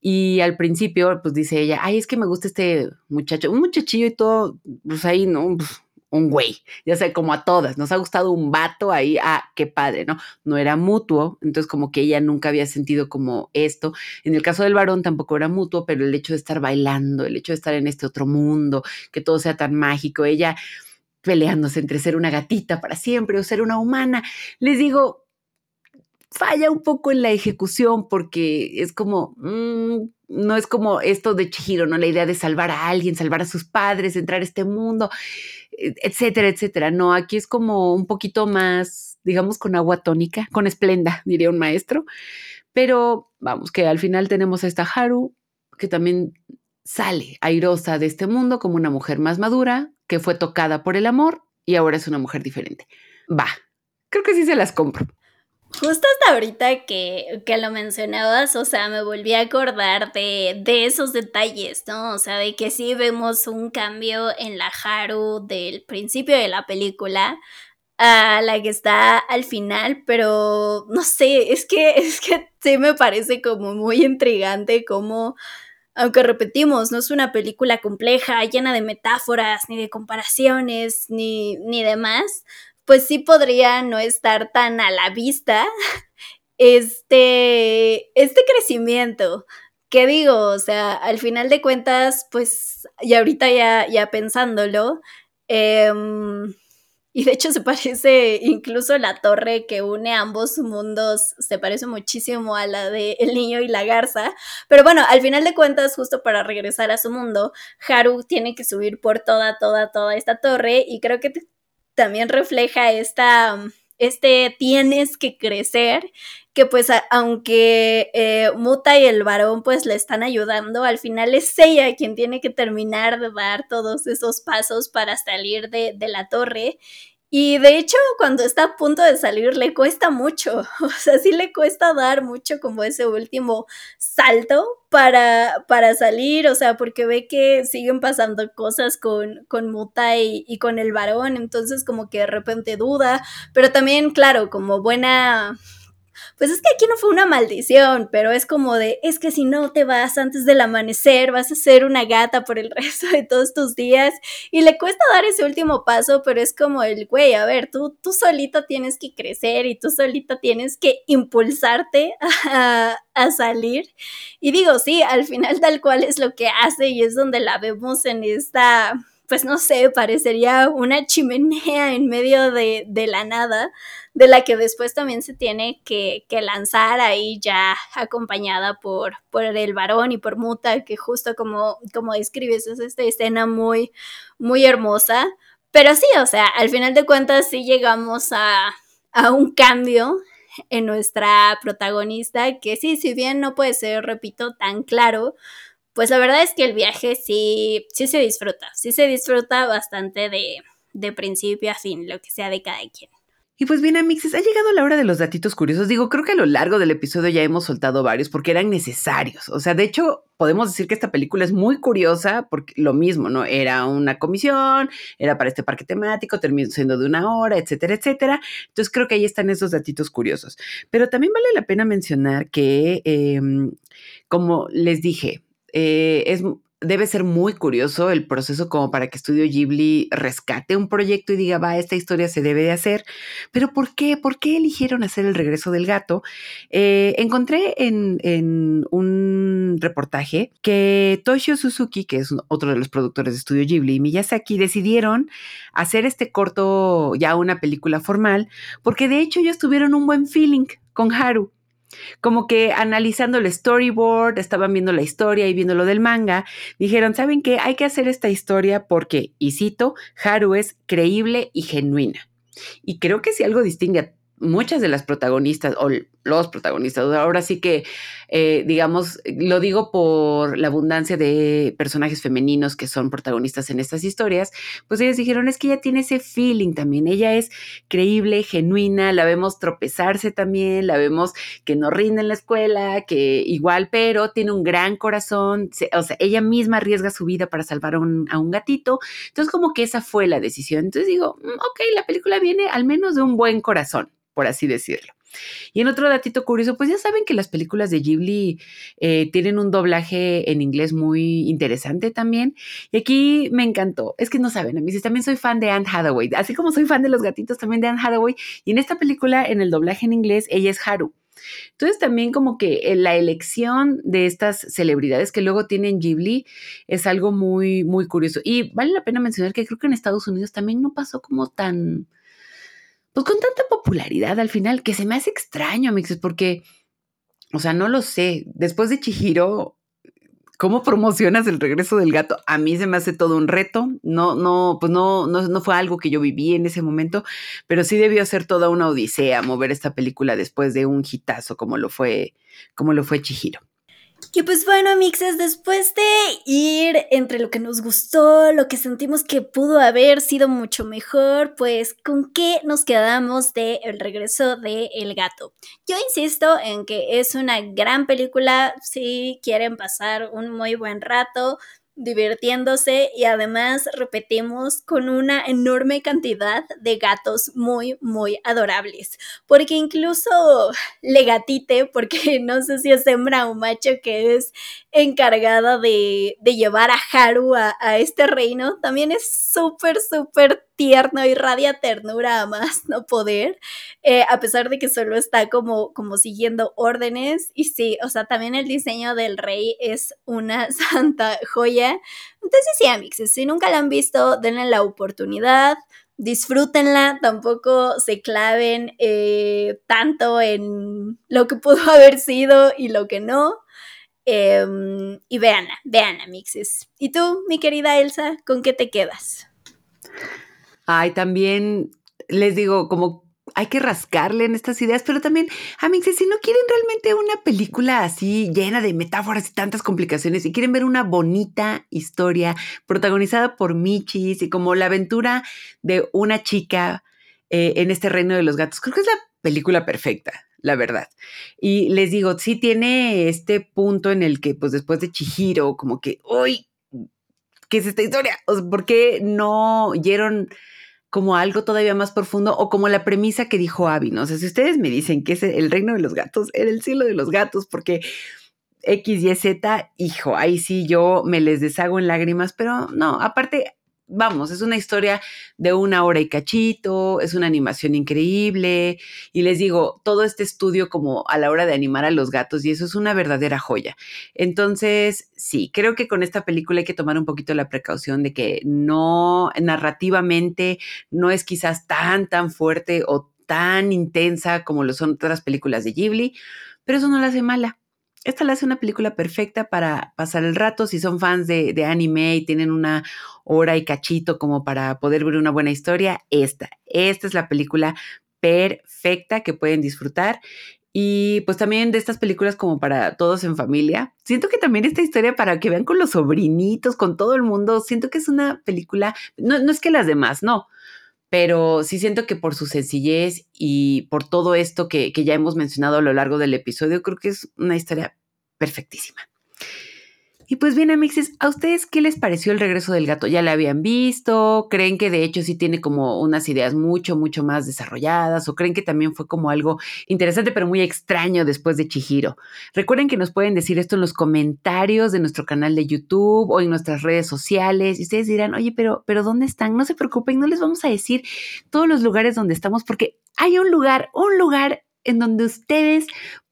Y al principio, pues dice ella, ay, es que me gusta este muchacho, un muchachillo y todo, pues ahí, ¿no? Pues, un güey, ya sé, como a todas, nos ha gustado un vato ahí, ah, qué padre, ¿no? No era mutuo, entonces como que ella nunca había sentido como esto. En el caso del varón tampoco era mutuo, pero el hecho de estar bailando, el hecho de estar en este otro mundo, que todo sea tan mágico, ella peleándose entre ser una gatita para siempre o ser una humana, les digo, falla un poco en la ejecución porque es como, mm, no es como esto de Chihiro, ¿no? La idea de salvar a alguien, salvar a sus padres, entrar a este mundo, e, etcétera, etcétera. No, aquí es como un poquito más, digamos, con agua tónica, con esplenda, diría un maestro. Pero vamos, que al final tenemos a esta Haru, que también sale airosa de este mundo como una mujer más madura, que fue tocada por el amor y ahora es una mujer diferente. Va, creo que sí se las compro. Justo hasta ahorita que, que, lo mencionabas, o sea, me volví a acordar de, de, esos detalles, ¿no? O sea, de que sí vemos un cambio en la Haru del principio de la película a la que está al final, pero no sé, es que, es que sí me parece como muy intrigante como aunque repetimos, no es una película compleja, llena de metáforas, ni de comparaciones, ni, ni demás, pues sí podría no estar tan a la vista este, este crecimiento. ¿Qué digo? O sea, al final de cuentas, pues, y ahorita ya, ya pensándolo, em, y de hecho se parece incluso la torre que une ambos mundos, se parece muchísimo a la de El niño y la garza. Pero bueno, al final de cuentas, justo para regresar a su mundo, Haru tiene que subir por toda, toda, toda esta torre y creo que también refleja esta, este tienes que crecer, que pues aunque eh, Muta y el varón pues le están ayudando, al final es ella quien tiene que terminar de dar todos esos pasos para salir de, de la torre y de hecho, cuando está a punto de salir, le cuesta mucho. O sea, sí le cuesta dar mucho como ese último salto para, para salir. O sea, porque ve que siguen pasando cosas con, con Muta y, y con el varón. Entonces, como que de repente duda. Pero también, claro, como buena pues es que aquí no fue una maldición, pero es como de, es que si no te vas antes del amanecer, vas a ser una gata por el resto de todos tus días. Y le cuesta dar ese último paso, pero es como el, güey, a ver, tú, tú solito tienes que crecer y tú solito tienes que impulsarte a, a salir. Y digo, sí, al final tal cual es lo que hace y es donde la vemos en esta pues no sé, parecería una chimenea en medio de, de, la nada, de la que después también se tiene que, que, lanzar ahí ya acompañada por, por el varón y por Muta, que justo como, como describes, es esta escena muy, muy hermosa. Pero sí, o sea, al final de cuentas sí llegamos a, a un cambio en nuestra protagonista, que sí, si bien no puede ser, repito, tan claro, pues la verdad es que el viaje sí, sí se disfruta, sí se disfruta bastante de, de principio a fin, lo que sea de cada quien. Y pues bien, amixes, ha llegado la hora de los datitos curiosos. Digo, creo que a lo largo del episodio ya hemos soltado varios porque eran necesarios. O sea, de hecho, podemos decir que esta película es muy curiosa porque lo mismo, ¿no? Era una comisión, era para este parque temático, terminó siendo de una hora, etcétera, etcétera. Entonces creo que ahí están esos datitos curiosos. Pero también vale la pena mencionar que, em, como les dije, eh, es debe ser muy curioso el proceso como para que Estudio Ghibli rescate un proyecto y diga, va, esta historia se debe de hacer. Pero ¿por qué? ¿Por qué eligieron hacer el regreso del gato? Eh, encontré en, un reportaje que Toshio Suzuki, que es otro de los productores de Estudio Ghibli, y Miyazaki decidieron hacer este corto ya una película formal, porque de hecho ellos tuvieron un buen feeling con Haru como que analizando el storyboard, estaban viendo la historia y viendo lo del manga, dijeron, ¿saben qué? Hay que hacer esta historia porque, y cito, Haru es creíble y genuina. Y creo que si algo distingue a muchas de las protagonistas o los protagonistas, ahora sí que, eh, digamos, lo digo por la abundancia de personajes femeninos que son protagonistas en estas historias, pues ellos dijeron, es que ella tiene ese feeling también, ella es creíble, genuina, la vemos tropezarse también, la vemos que no rinde en la escuela, que igual, pero tiene un gran corazón, o sea, ella misma arriesga su vida para salvar a un, a un gatito, entonces como que esa fue la decisión, entonces digo, mm, ok, la película viene al menos de un buen corazón por así decirlo. Y en otro datito curioso, pues ya saben que las películas de Ghibli eh, tienen un doblaje en inglés muy interesante también. Y aquí me encantó. Es que no saben, a mí también soy fan de Anne Hathaway. Así como soy fan de los gatitos, también de Anne Hathaway. Y en esta película, en el doblaje en inglés, ella es Haru. Entonces también como que eh, la elección de estas celebridades que luego tienen Ghibli es algo muy, muy curioso. Y vale la pena mencionar que creo que en Estados Unidos también no pasó como tan pues con tanta popularidad al final, que se me hace extraño, Mixes, porque, o sea, no lo sé. Después de Chihiro, ¿cómo promocionas el regreso del gato? A mí se me hace todo un reto. No, no, pues no, no, no fue algo que yo viví en ese momento, pero sí debió ser toda una odisea mover esta película después de un hitazo como lo fue, como lo fue Chihiro. Y pues bueno, mixes, después de ir entre lo que nos gustó, lo que sentimos que pudo haber sido mucho mejor, pues ¿con qué nos quedamos de El regreso de El gato? Yo insisto en que es una gran película si quieren pasar un muy buen rato, divirtiéndose y además repetimos con una enorme cantidad de gatos muy muy adorables. Porque incluso Legatite porque no sé si es hembra o macho que es encargada de, llevar a Haru a, a este reino también es súper súper tierno, y radia ternura a más no poder, eh, a pesar de que solo está como, como siguiendo órdenes. Y sí, o sea, también el diseño del rey es una santa joya. Entonces, sí, amigos, si nunca la han visto, denle la oportunidad. Disfrútenla, tampoco se claven eh, tanto en lo que pudo haber sido y lo que no. Em, y veanla, veanla, mixes. ¿Y tú, mi querida Elsa, con qué te quedas? Ay, también les digo, como hay que rascarle en estas ideas, pero también, amigos, si no quieren realmente una película así llena de metáforas y tantas complicaciones, y quieren ver una bonita historia protagonizada por Michis y como la aventura de una chica eh, en este reino de los gatos, creo que es la película perfecta, la verdad. Y les digo, sí tiene este punto en el que, pues después de Chihiro, como que, uy, ¿qué es esta historia? ¿Por qué no oyeron como algo todavía más profundo o como la premisa que dijo Abby, ¿no? O sea, si ustedes me dicen que es el reino de los gatos, era el cielo de los gatos, porque X, Y, Z, hijo, ahí sí yo me les deshago en lágrimas, pero no, aparte vamos, es una historia de una hora y cachito, es una animación increíble y les digo, todo este estudio como a la hora de animar a los gatos y eso es una verdadera joya. Entonces, sí, creo que con esta película hay que tomar un poquito la precaución de que no narrativamente no es quizás tan, tan fuerte o tan intensa como lo son otras películas de Ghibli, pero eso no la hace mala esta la hace una película perfecta para pasar el rato. Si son fans de, anime y tienen una hora y cachito como para poder ver una buena historia, esta, esta es la película perfecta que pueden disfrutar. Y pues también de estas películas como para todos en familia. Siento que también esta historia para que vean con los sobrinitos, con todo el mundo, siento que es una película, no, no es que las demás, no, pero sí siento que por su sencillez y por todo esto que, que ya hemos mencionado a lo largo del episodio, creo que es una historia perfectísima. Y pues bien, amixes, ¿a ustedes qué les pareció el regreso del gato? ¿Ya la habían visto? ¿Creen que de hecho sí tiene como unas ideas mucho, mucho más desarrolladas? ¿O creen que también fue como algo interesante pero muy extraño después de Chihiro? Recuerden que nos pueden decir esto en los comentarios de nuestro canal de YouTube o en nuestras redes sociales. Y ustedes dirán, oye, pero, pero ¿dónde están? No se preocupen, no les vamos a decir todos los lugares donde estamos porque hay un lugar, un lugar en donde ustedes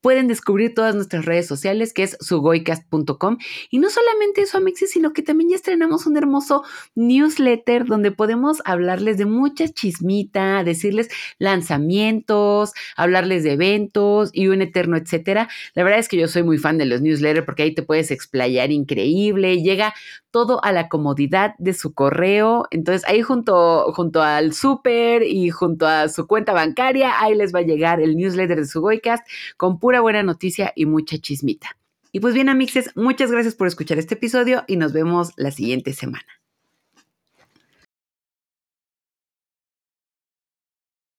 pueden descubrir todas nuestras redes sociales, que es sugoicast.com. Y no solamente eso, Amexis, sino que también ya estrenamos un hermoso newsletter donde podemos hablarles de mucha chismita, decirles lanzamientos, hablarles de eventos y un eterno, etcétera. La verdad es que yo soy muy fan de los newsletters porque ahí te puedes explayar increíble, llega todo a la comodidad de su correo. Entonces ahí junto, junto al súper y junto a su cuenta bancaria, ahí les va a llegar el newsletter de Sugoicast con buena noticia y mucha chismita. Y pues bien, amixes, muchas gracias por escuchar este episodio y nos vemos la siguiente semana.